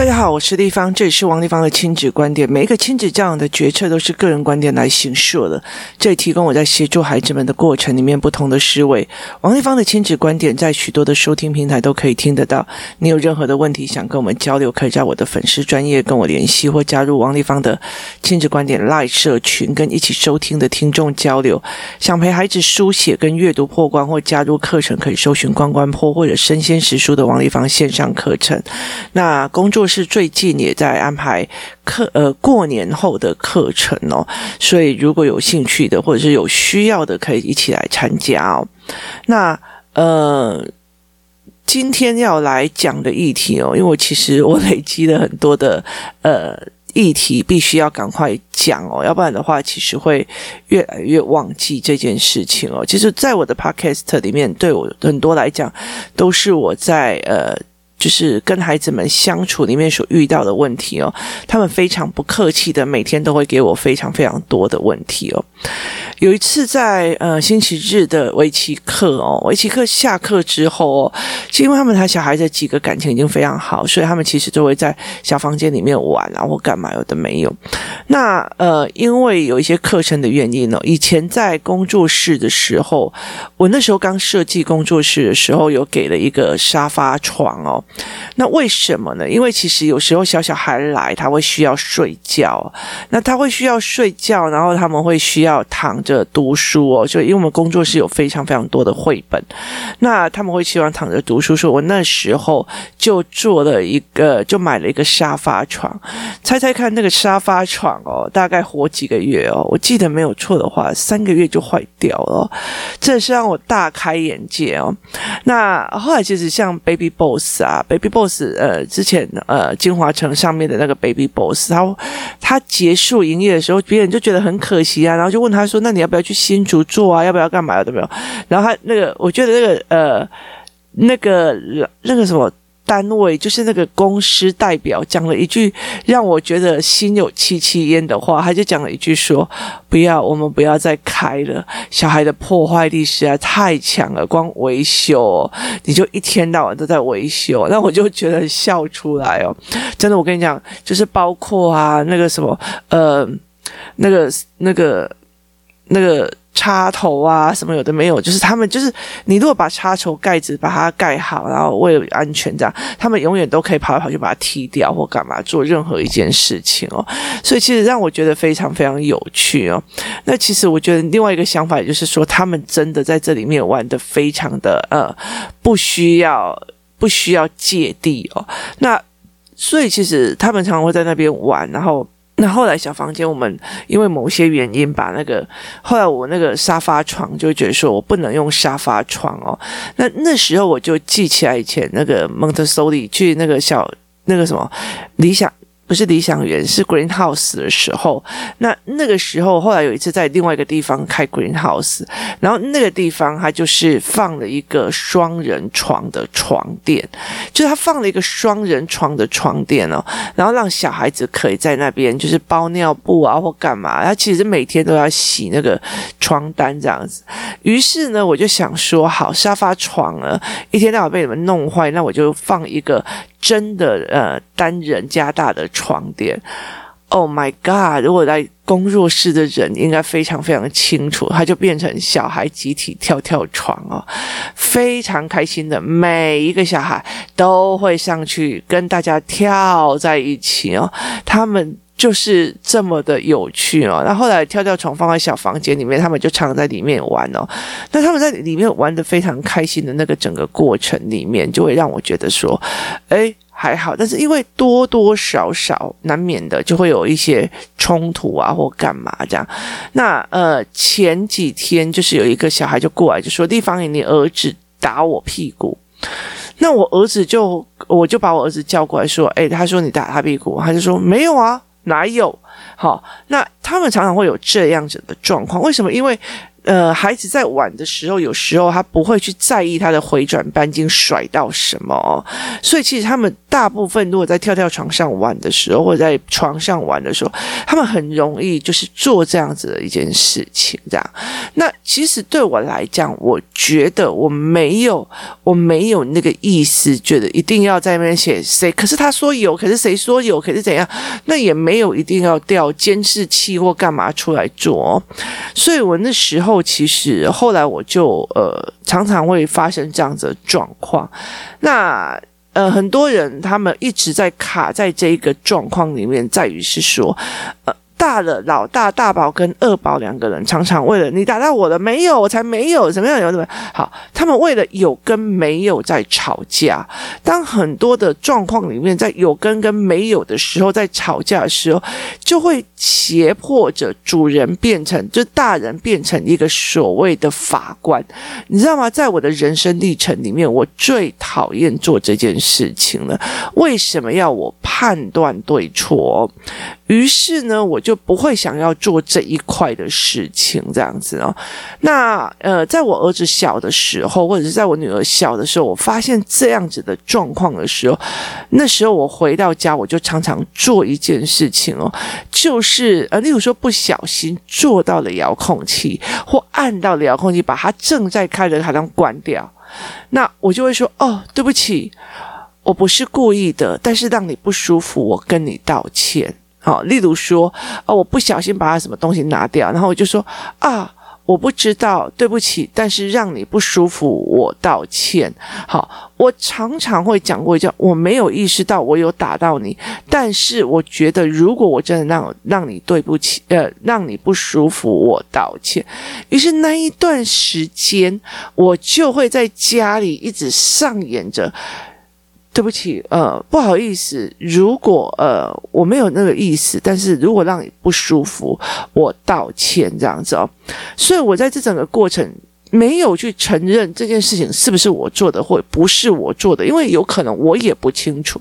大家好，我是丽芳，这里是王丽芳的亲子观点。每一个亲子教养的决策都是个人观点来形塑的，这里提供我在协助孩子们的过程里面不同的思维。王丽芳的亲子观点在许多的收听平台都可以听得到。你有任何的问题想跟我们交流，可以在我的粉丝专业跟我联系，或加入王丽芳的亲子观点 Live 社群，跟一起收听的听众交流。想陪孩子书写跟阅读破关，或加入课程，可以搜寻关关破或者身先识书的王丽芳线上课程。那工作是最近也在安排课，呃，过年后的课程哦，所以如果有兴趣的或者是有需要的，可以一起来参加哦。那呃，今天要来讲的议题哦，因为我其实我累积了很多的呃议题，必须要赶快讲哦，要不然的话，其实会越来越忘记这件事情哦。其实，在我的 podcast 里面，对我很多来讲，都是我在呃。就是跟孩子们相处里面所遇到的问题哦，他们非常不客气的，每天都会给我非常非常多的问题哦。有一次在呃星期日的围棋课哦，围棋课下课之后哦，就因为他们他小孩子几个感情已经非常好，所以他们其实就会在小房间里面玩啊或干嘛有的没有。那呃因为有一些课程的原因哦，以前在工作室的时候，我那时候刚设计工作室的时候，有给了一个沙发床哦。那为什么呢？因为其实有时候小小孩来，他会需要睡觉，那他会需要睡觉，然后他们会需要要躺着读书哦。就因为我们工作室有非常非常多的绘本，那他们会希望躺着读书。说我那时候就做了一个，就买了一个沙发床。猜猜看，那个沙发床哦，大概活几个月哦？我记得没有错的话，三个月就坏掉了。这是让我大开眼界哦。那后来其实像 Baby Boss 啊。Baby Boss，呃，之前呃，金华城上面的那个 Baby Boss，他他结束营业的时候，别人就觉得很可惜啊，然后就问他说：“那你要不要去新竹做啊？要不要干嘛？有没有？”然后他那个，我觉得那个呃，那个那个什么。单位就是那个公司代表讲了一句让我觉得心有戚戚焉的话，他就讲了一句说：“不要，我们不要再开了，小孩的破坏力实在太强了，光维修你就一天到晚都在维修。”那我就觉得笑出来哦，真的，我跟你讲，就是包括啊那个什么呃那个那个那个。插头啊，什么有的没有，就是他们就是你如果把插头盖子把它盖好，然后为了安全这样，他们永远都可以跑来跑去把它踢掉或干嘛做任何一件事情哦。所以其实让我觉得非常非常有趣哦。那其实我觉得另外一个想法也就是说，他们真的在这里面玩得非常的呃，不需要不需要芥蒂哦。那所以其实他们常常会在那边玩，然后。那后来小房间，我们因为某些原因把那个后来我那个沙发床就觉得说我不能用沙发床哦。那那时候我就记起来以前那个蒙特梭利去那个小那个什么理想。不是理想园，是 Greenhouse 的时候。那那个时候，后来有一次在另外一个地方开 Greenhouse，然后那个地方它就是放了一个双人床的床垫，就是他放了一个双人床的床垫哦，然后让小孩子可以在那边就是包尿布啊或干嘛。他其实每天都要洗那个床单这样子。于是呢，我就想说，好，沙发床呢，一天到晚被你们弄坏，那我就放一个。真的呃，单人加大的床垫，Oh my God！如果在工作室的人应该非常非常清楚，它就变成小孩集体跳跳床哦，非常开心的，每一个小孩都会上去跟大家跳在一起哦，他们。就是这么的有趣哦。那后来跳跳床放在小房间里面，他们就常在里面玩哦。那他们在里面玩得非常开心的那个整个过程里面，就会让我觉得说，诶，还好。但是因为多多少少难免的就会有一些冲突啊，或干嘛这样。那呃前几天就是有一个小孩就过来就说：“丽芳，你儿子打我屁股。”那我儿子就我就把我儿子叫过来说：“诶，他说你打他屁股。”他就说：“没有啊。”哪有？好，那他们常常会有这样子的状况，为什么？因为呃，孩子在玩的时候，有时候他不会去在意他的回转半径甩到什么，所以其实他们大部分如果在跳跳床上玩的时候，或者在床上玩的时候，他们很容易就是做这样子的一件事情，这样。那其实对我来讲，我觉得我没有，我没有那个意思，觉得一定要在那边写谁，可是他说有，可是谁说有，可是怎样，那也没有一定要调监视器或干嘛出来做，所以我那时候。后其实后来我就呃常常会发生这样子的状况，那呃很多人他们一直在卡在这一个状况里面，在于是说呃。大了老大大宝跟二宝两个人常常为了你打到我的没有，我才没有怎么样？有怎么样？好，他们为了有跟没有在吵架。当很多的状况里面在有跟跟没有的时候，在吵架的时候，就会胁迫着主人变成就大人变成一个所谓的法官，你知道吗？在我的人生历程里面，我最讨厌做这件事情了。为什么要我判断对错？于是呢，我就不会想要做这一块的事情，这样子哦。那呃，在我儿子小的时候，或者是在我女儿小的时候，我发现这样子的状况的时候，那时候我回到家，我就常常做一件事情哦，就是呃，例如说不小心坐到了遥控器，或按到了遥控器，把它正在开的台灯关掉，那我就会说哦，对不起，我不是故意的，但是让你不舒服，我跟你道歉。好，例如说，哦，我不小心把他什么东西拿掉，然后我就说啊，我不知道，对不起，但是让你不舒服，我道歉。好，我常常会讲过一句，我没有意识到我有打到你，但是我觉得，如果我真的让让你对不起，呃，让你不舒服，我道歉。于是那一段时间，我就会在家里一直上演着。对不起，呃，不好意思，如果呃我没有那个意思，但是如果让你不舒服，我道歉这样子哦。所以我在这整个过程没有去承认这件事情是不是我做的，或不是我做的，因为有可能我也不清楚。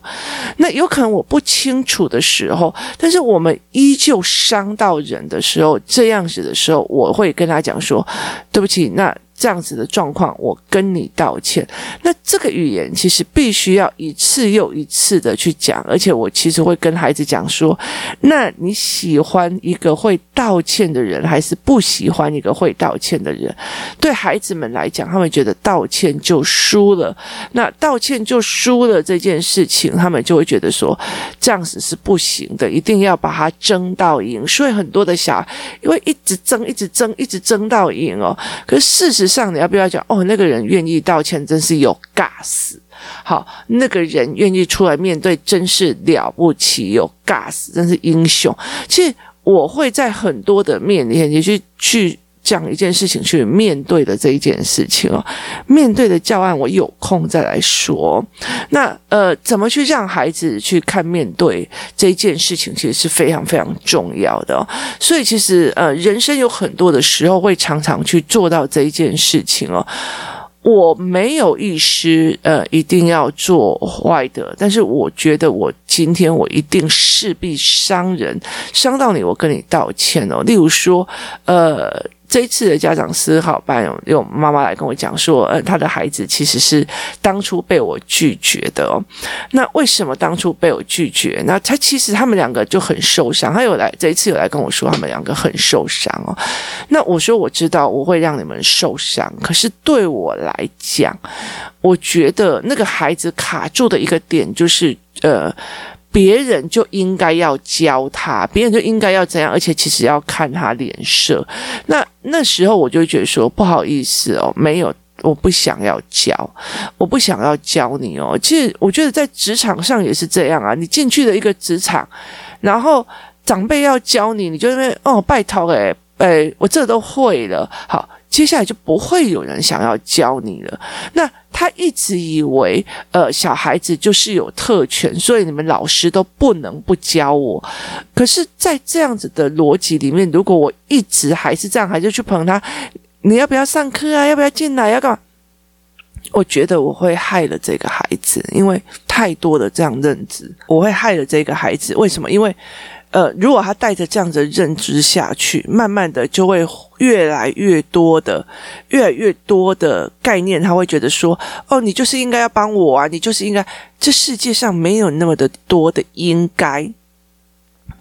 那有可能我不清楚的时候，但是我们依旧伤到人的时候，这样子的时候，我会跟他讲说，对不起，那。这样子的状况，我跟你道歉。那这个语言其实必须要一次又一次的去讲，而且我其实会跟孩子讲说：那你喜欢一个会道歉的人，还是不喜欢一个会道歉的人？对孩子们来讲，他们觉得道歉就输了。那道歉就输了这件事情，他们就会觉得说这样子是不行的，一定要把它争到赢。所以很多的小因为一直争，一直争，一直争到赢哦。可是事实。上你要不要讲哦？那个人愿意道歉，真是有尬死。好，那个人愿意出来面对，真是了不起，有尬死真是英雄。其实我会在很多的面前也去去讲一件事情，去面对的这一件事情哦。面对的教案，我有空再来说。那呃，怎么去让孩子去看面对这一件事情，其实是非常非常重要的。所以其实呃，人生有很多的时候会常常去做到这一件事情哦。我没有意识呃，一定要做坏的，但是我觉得我今天我一定势必伤人，伤到你，我跟你道歉哦。例如说呃。这一次的家长思考班有有妈妈来跟我讲说，呃，他的孩子其实是当初被我拒绝的哦。那为什么当初被我拒绝？那他其实他们两个就很受伤。他有来这一次有来跟我说，他们两个很受伤哦。那我说我知道我会让你们受伤，可是对我来讲，我觉得那个孩子卡住的一个点就是呃。别人就应该要教他，别人就应该要怎样，而且其实要看他脸色。那那时候我就觉得说不好意思哦，没有，我不想要教，我不想要教你哦。其实我觉得在职场上也是这样啊，你进去了一个职场，然后长辈要教你，你就因为哦拜托诶，诶，我这都会了，好。接下来就不会有人想要教你了。那他一直以为，呃，小孩子就是有特权，所以你们老师都不能不教我。可是，在这样子的逻辑里面，如果我一直还是这样，还是去捧他，你要不要上课啊？要不要进来？要干嘛？我觉得我会害了这个孩子，因为太多的这样认知，我会害了这个孩子。为什么？因为，呃，如果他带着这样子的认知下去，慢慢的就会越来越多的、越来越多的概念，他会觉得说：“哦，你就是应该要帮我啊，你就是应该。”这世界上没有那么的多的应该。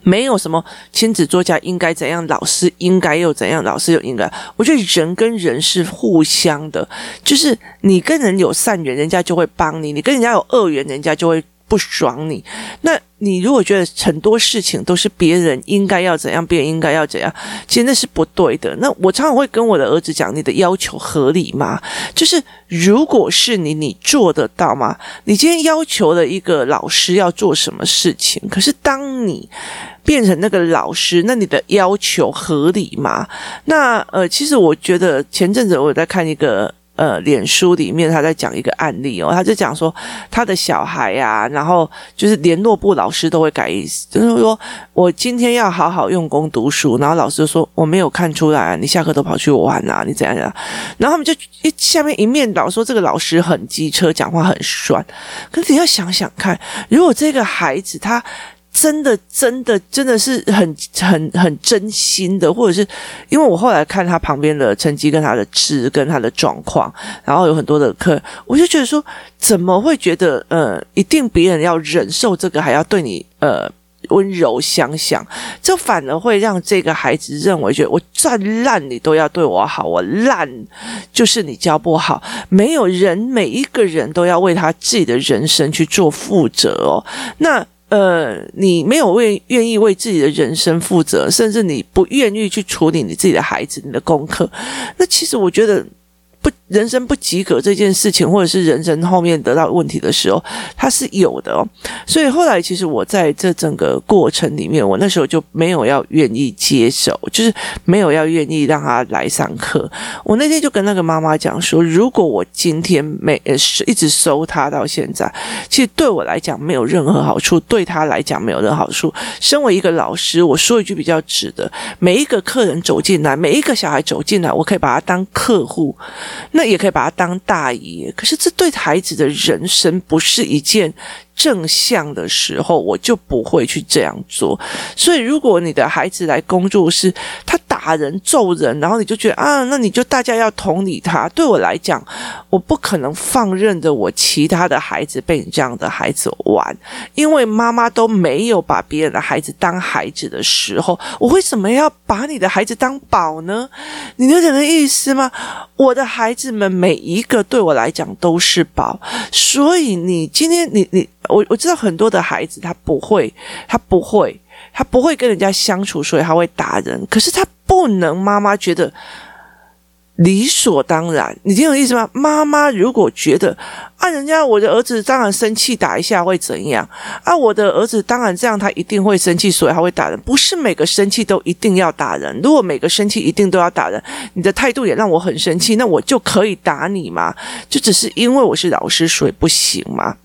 没有什么亲子作家应该怎样，老师应该又怎样，老师又应该。我觉得人跟人是互相的，就是你跟人有善缘，人家就会帮你；你跟人家有恶缘，人家就会不爽你。那。你如果觉得很多事情都是别人应该要怎样，别人应该要怎样，其实那是不对的。那我常常会跟我的儿子讲：“你的要求合理吗？就是如果是你，你做得到吗？你今天要求了一个老师要做什么事情，可是当你变成那个老师，那你的要求合理吗？那呃，其实我觉得前阵子我在看一个。呃，脸书里面他在讲一个案例哦，他就讲说他的小孩、啊，然后就是联络部老师都会改意思，就是说我今天要好好用功读书，然后老师就说我没有看出来，你下课都跑去玩啊，你怎样怎样，然后他们就一下面一面倒说这个老师很机车，讲话很酸，可是你要想想看，如果这个孩子他。真的，真的，真的是很、很、很真心的，或者是因为我后来看他旁边的成绩跟他的字跟他的状况，然后有很多的课，我就觉得说，怎么会觉得呃，一定别人要忍受这个，还要对你呃温柔相向，这反而会让这个孩子认为，觉得我再烂你都要对我好，我烂就是你教不好，没有人每一个人都要为他自己的人生去做负责哦，那。呃，你没有为愿意为自己的人生负责，甚至你不愿意去处理你自己的孩子、你的功课，那其实我觉得。不，人生不及格这件事情，或者是人生后面得到问题的时候，它是有的哦。所以后来，其实我在这整个过程里面，我那时候就没有要愿意接手，就是没有要愿意让他来上课。我那天就跟那个妈妈讲说，如果我今天没一直收他到现在，其实对我来讲没有任何好处，对他来讲没有任何好处。身为一个老师，我说一句比较直的，每一个客人走进来，每一个小孩走进来，我可以把他当客户。那也可以把他当大爷，可是这对孩子的人生不是一件正向的时候，我就不会去这样做。所以，如果你的孩子来工作室，他打人、揍人，然后你就觉得啊，那你就大家要同理他。对我来讲，我不可能放任着我其他的孩子被你这样的孩子玩，因为妈妈都没有把别人的孩子当孩子的时候，我为什么要把你的孩子当宝呢？你有点那意思吗？我的孩子们每一个对我来讲都是宝，所以你今天你你。我我知道很多的孩子他不会，他不会，他不会跟人家相处，所以他会打人。可是他不能，妈妈觉得理所当然。你听懂意思吗？妈妈如果觉得。啊，人家我的儿子当然生气打一下会怎样？啊，我的儿子当然这样，他一定会生气，所以他会打人。不是每个生气都一定要打人。如果每个生气一定都要打人，你的态度也让我很生气，那我就可以打你吗？就只是因为我是老师，所以不行吗？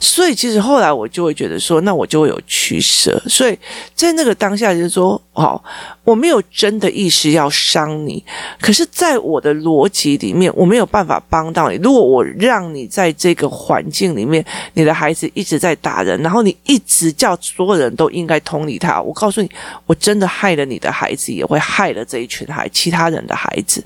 所以其实后来我就会觉得说，那我就会有取舍。所以在那个当下就是说，好，我没有真的意识要伤你，可是在我的逻辑里面，我没有办法帮到你。如果我让你在这个环境里面，你的孩子一直在打人，然后你一直叫所有人都应该同理他。我告诉你，我真的害了你的孩子，也会害了这一群孩其他人的孩子，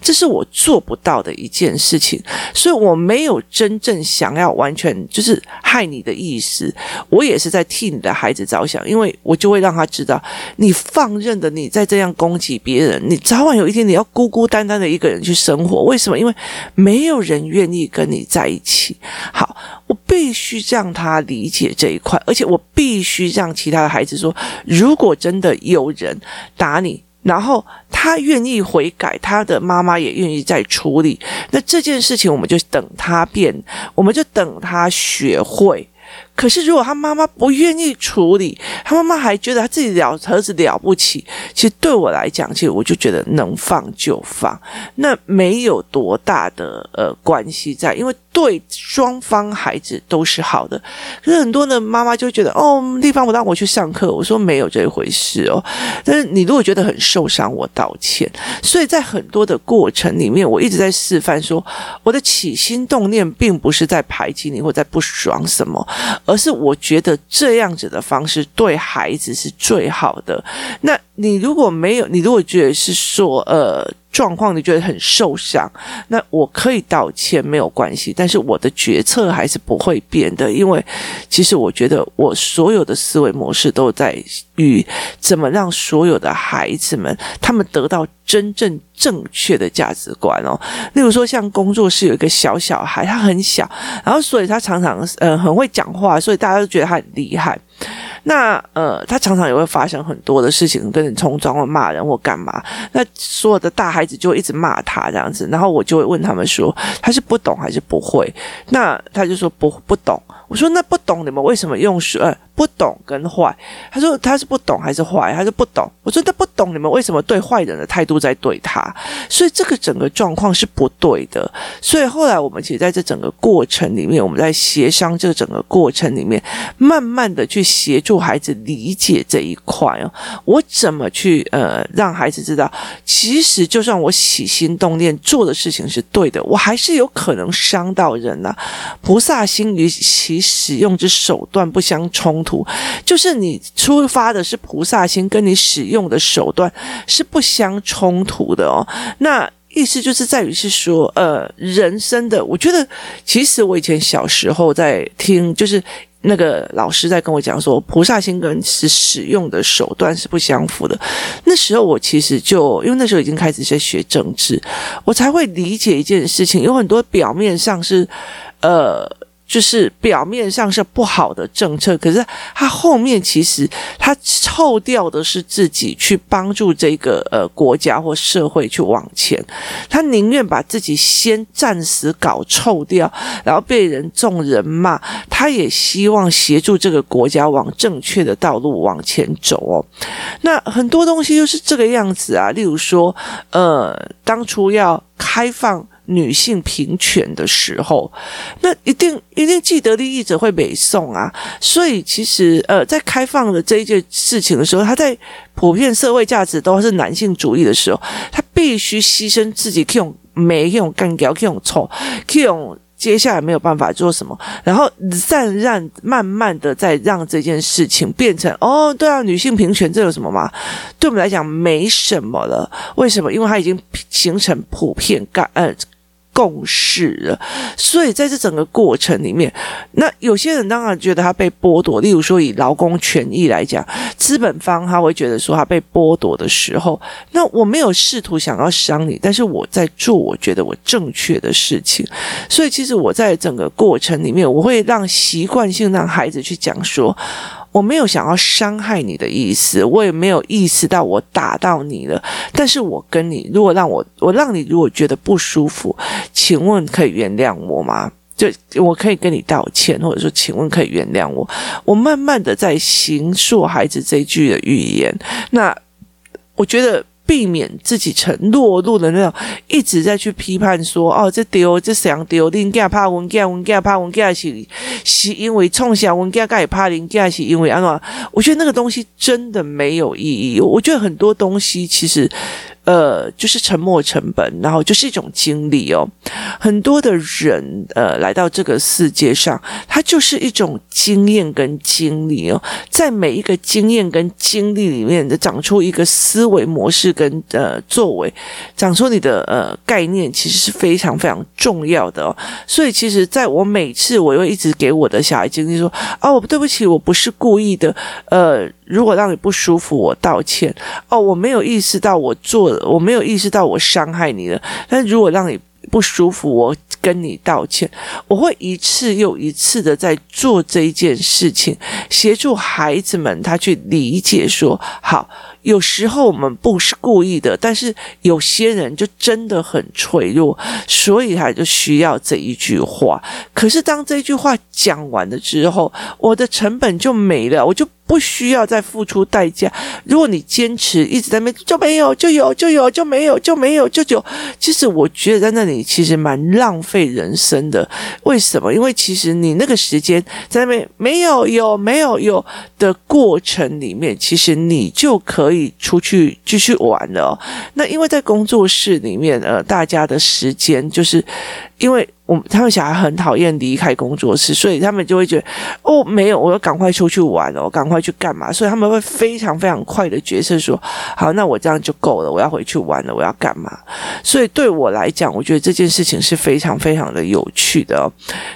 这是我做不到的一件事情。所以我没有真正想要完全就是害你的意思，我也是在替你的孩子着想，因为我就会让他知道，你放任的你在这样攻击别人，你早晚有一天你要孤孤单单的一个人去生活。为什么？因为没有人愿意跟你在一起。好，我必须让他理解这一块，而且我必须让其他的孩子说，如果真的有人打你，然后他愿意悔改，他的妈妈也愿意再处理，那这件事情我们就等他变，我们就等他学会。可是如果他妈妈不愿意处理，他妈妈还觉得他自己了儿子了不起，其实对我来讲，其实我就觉得能放就放，那没有多大的呃关系在，因为对双方孩子都是好的。可是很多的妈妈就觉得哦，地方不让我去上课，我说没有这回事哦。但是你如果觉得很受伤，我道歉。所以在很多的过程里面，我一直在示范说，我的起心动念并不是在排挤你或在不爽什么，而是我觉得这样子的方式对孩子是最好的。那你如果没有，你如果觉得是说，呃。状况你觉得很受伤，那我可以道歉，没有关系。但是我的决策还是不会变的，因为其实我觉得我所有的思维模式都在于怎么让所有的孩子们他们得到真正正确的价值观哦。例如说，像工作室有一个小小孩，他很小，然后所以他常常呃很会讲话，所以大家都觉得他很厉害。那呃，他常常也会发生很多的事情，跟人冲撞或骂人或干嘛。那所有的大孩子就会一直骂他这样子，然后我就会问他们说，他是不懂还是不会？那他就说不不懂。我说那不懂你们为什么用呃不懂跟坏？他说他是不懂还是坏？他说不懂。我说那不懂你们为什么对坏人的态度在对他？所以这个整个状况是不对的。所以后来我们其实在这整个过程里面，我们在协商这个整个过程里面，慢慢的去协助孩子理解这一块哦。我怎么去呃让孩子知道，其实就算我起心动念做的事情是对的，我还是有可能伤到人呐、菩萨心与其使用之手段不相冲突，就是你出发的是菩萨心，跟你使用的手段是不相冲突的哦。那意思就是在于是说，呃，人生的，我觉得其实我以前小时候在听，就是那个老师在跟我讲说，菩萨心跟是使用的手段是不相符的。那时候我其实就因为那时候已经开始在学政治，我才会理解一件事情，有很多表面上是，呃。就是表面上是不好的政策，可是他后面其实他臭掉的是自己去帮助这个呃国家或社会去往前，他宁愿把自己先暂时搞臭掉，然后被人众人骂，他也希望协助这个国家往正确的道路往前走哦。那很多东西就是这个样子啊，例如说，呃，当初要开放。女性平权的时候，那一定一定既得利益者会北宋啊，所以其实呃，在开放的这一件事情的时候，他在普遍社会价值都是男性主义的时候，他必须牺牲自己，可以用煤，可以用干掉，可以用臭，可以用。接下来没有办法做什么，然后再让慢慢的再让这件事情变成哦，对啊，女性平权这有什么吗？对我们来讲没什么了。为什么？因为它已经形成普遍感呃。共识了，所以在这整个过程里面，那有些人当然觉得他被剥夺。例如说，以劳工权益来讲，资本方他会觉得说他被剥夺的时候，那我没有试图想要伤你，但是我在做我觉得我正确的事情。所以，其实我在整个过程里面，我会让习惯性让孩子去讲说。我没有想要伤害你的意思，我也没有意识到我打到你了。但是我跟你，如果让我我让你如果觉得不舒服，请问可以原谅我吗？就我可以跟你道歉，或者说请问可以原谅我？我慢慢的在行述孩子这句的语言。那我觉得。避免自己成落入的那种，一直在去批判说，哦，这丢这谁丢？恁家怕文家，文家怕文家是是因为从小阮家该怕恁家是因为安怎？我觉得那个东西真的没有意义。我觉得很多东西其实。呃，就是沉没成本，然后就是一种经历哦。很多的人呃来到这个世界上，它就是一种经验跟经历哦。在每一个经验跟经历里面，的长出一个思维模式跟呃作为，长出你的呃概念，其实是非常非常重要的哦。所以，其实在我每次我又一直给我的小孩经历说啊，我对不起，我不是故意的，呃。如果让你不舒服，我道歉。哦，我没有意识到我做了，我没有意识到我伤害你了。但如果让你不舒服，我跟你道歉。我会一次又一次的在做这一件事情，协助孩子们他去理解说，好。有时候我们不是故意的，但是有些人就真的很脆弱，所以他就需要这一句话。可是当这句话讲完了之后，我的成本就没了，我就。不需要再付出代价。如果你坚持一直在那边，就没有就有就有就没有就没有就有。其实我觉得在那里其实蛮浪费人生的。为什么？因为其实你那个时间在那边没有有没有有的过程里面，其实你就可以出去继续玩了。那因为在工作室里面，呃，大家的时间就是因为。我他们小孩很讨厌离开工作室，所以他们就会觉得哦，没有，我要赶快出去玩了，我赶快去干嘛？所以他们会非常非常快的决策说，好，那我这样就够了，我要回去玩了，我要干嘛？所以对我来讲，我觉得这件事情是非常非常的有趣的。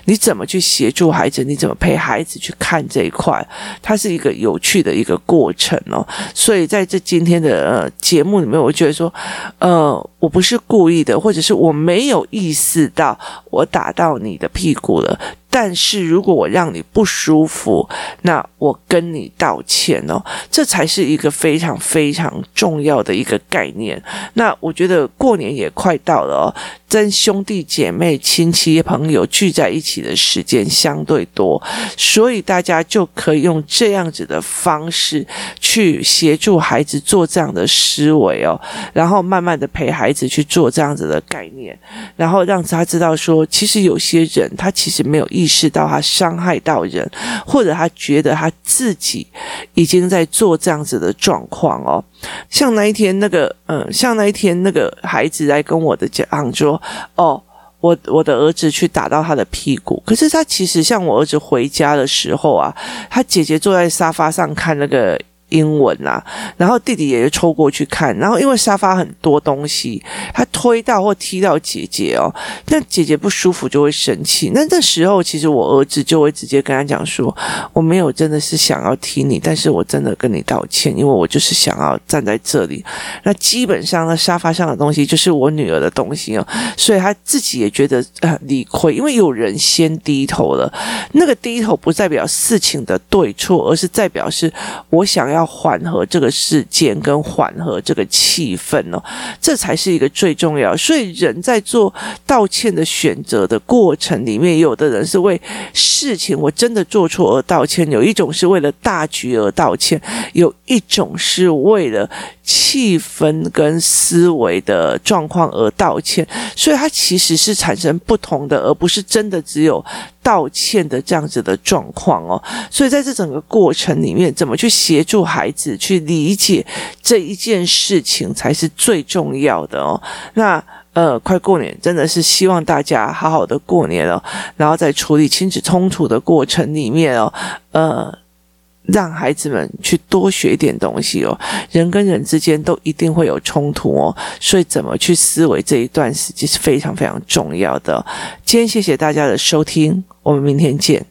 你怎么去协助孩子？你怎么陪孩子去看这一块？它是一个有趣的一个过程哦。所以在这今天的呃节目里面，我觉得说，呃。我不是故意的，或者是我没有意识到我我打到你的屁股了。但是如果我让你不舒服，那我跟你道歉哦，这才是一个非常非常重要的一个概念。那我觉得过年也快到了哦，跟兄弟姐妹、亲戚朋友聚在一起的时间相对多，所以大家就可以用这样子的方式去协助孩子做这样的思维哦，然后慢慢的陪孩子去做这样子的概念，然后让他知道说，其实有些人他其实没有。意识到他伤害到人，或者他觉得他自己已经在做这样子的状况哦。像那一天那个，嗯，像那一天那个孩子来跟我的讲说，哦，我我的儿子去打到他的屁股，可是他其实像我儿子回家的时候啊，他姐姐坐在沙发上看那个。英文啊，然后弟弟也就抽过去看，然后因为沙发很多东西，他推到或踢到姐姐哦，那姐姐不舒服就会生气。那这时候其实我儿子就会直接跟他讲说：“我没有真的是想要踢你，但是我真的跟你道歉，因为我就是想要站在这里。”那基本上呢，沙发上的东西就是我女儿的东西哦，所以他自己也觉得呃理亏，因为有人先低头了。那个低头不代表事情的对错，而是代表是我想要。要缓和这个事件跟缓和这个气氛哦，这才是一个最重要。所以人在做道歉的选择的过程里面，有的人是为事情我真的做错而道歉，有一种是为了大局而道歉，有一种是为了气氛跟思维的状况而道歉。所以它其实是产生不同的，而不是真的只有。道歉的这样子的状况哦，所以在这整个过程里面，怎么去协助孩子去理解这一件事情才是最重要的哦。那呃，快过年，真的是希望大家好好的过年哦，然后在处理亲子冲突的过程里面哦，呃。让孩子们去多学点东西哦，人跟人之间都一定会有冲突哦，所以怎么去思维这一段时间是非常非常重要的。今天谢谢大家的收听，我们明天见。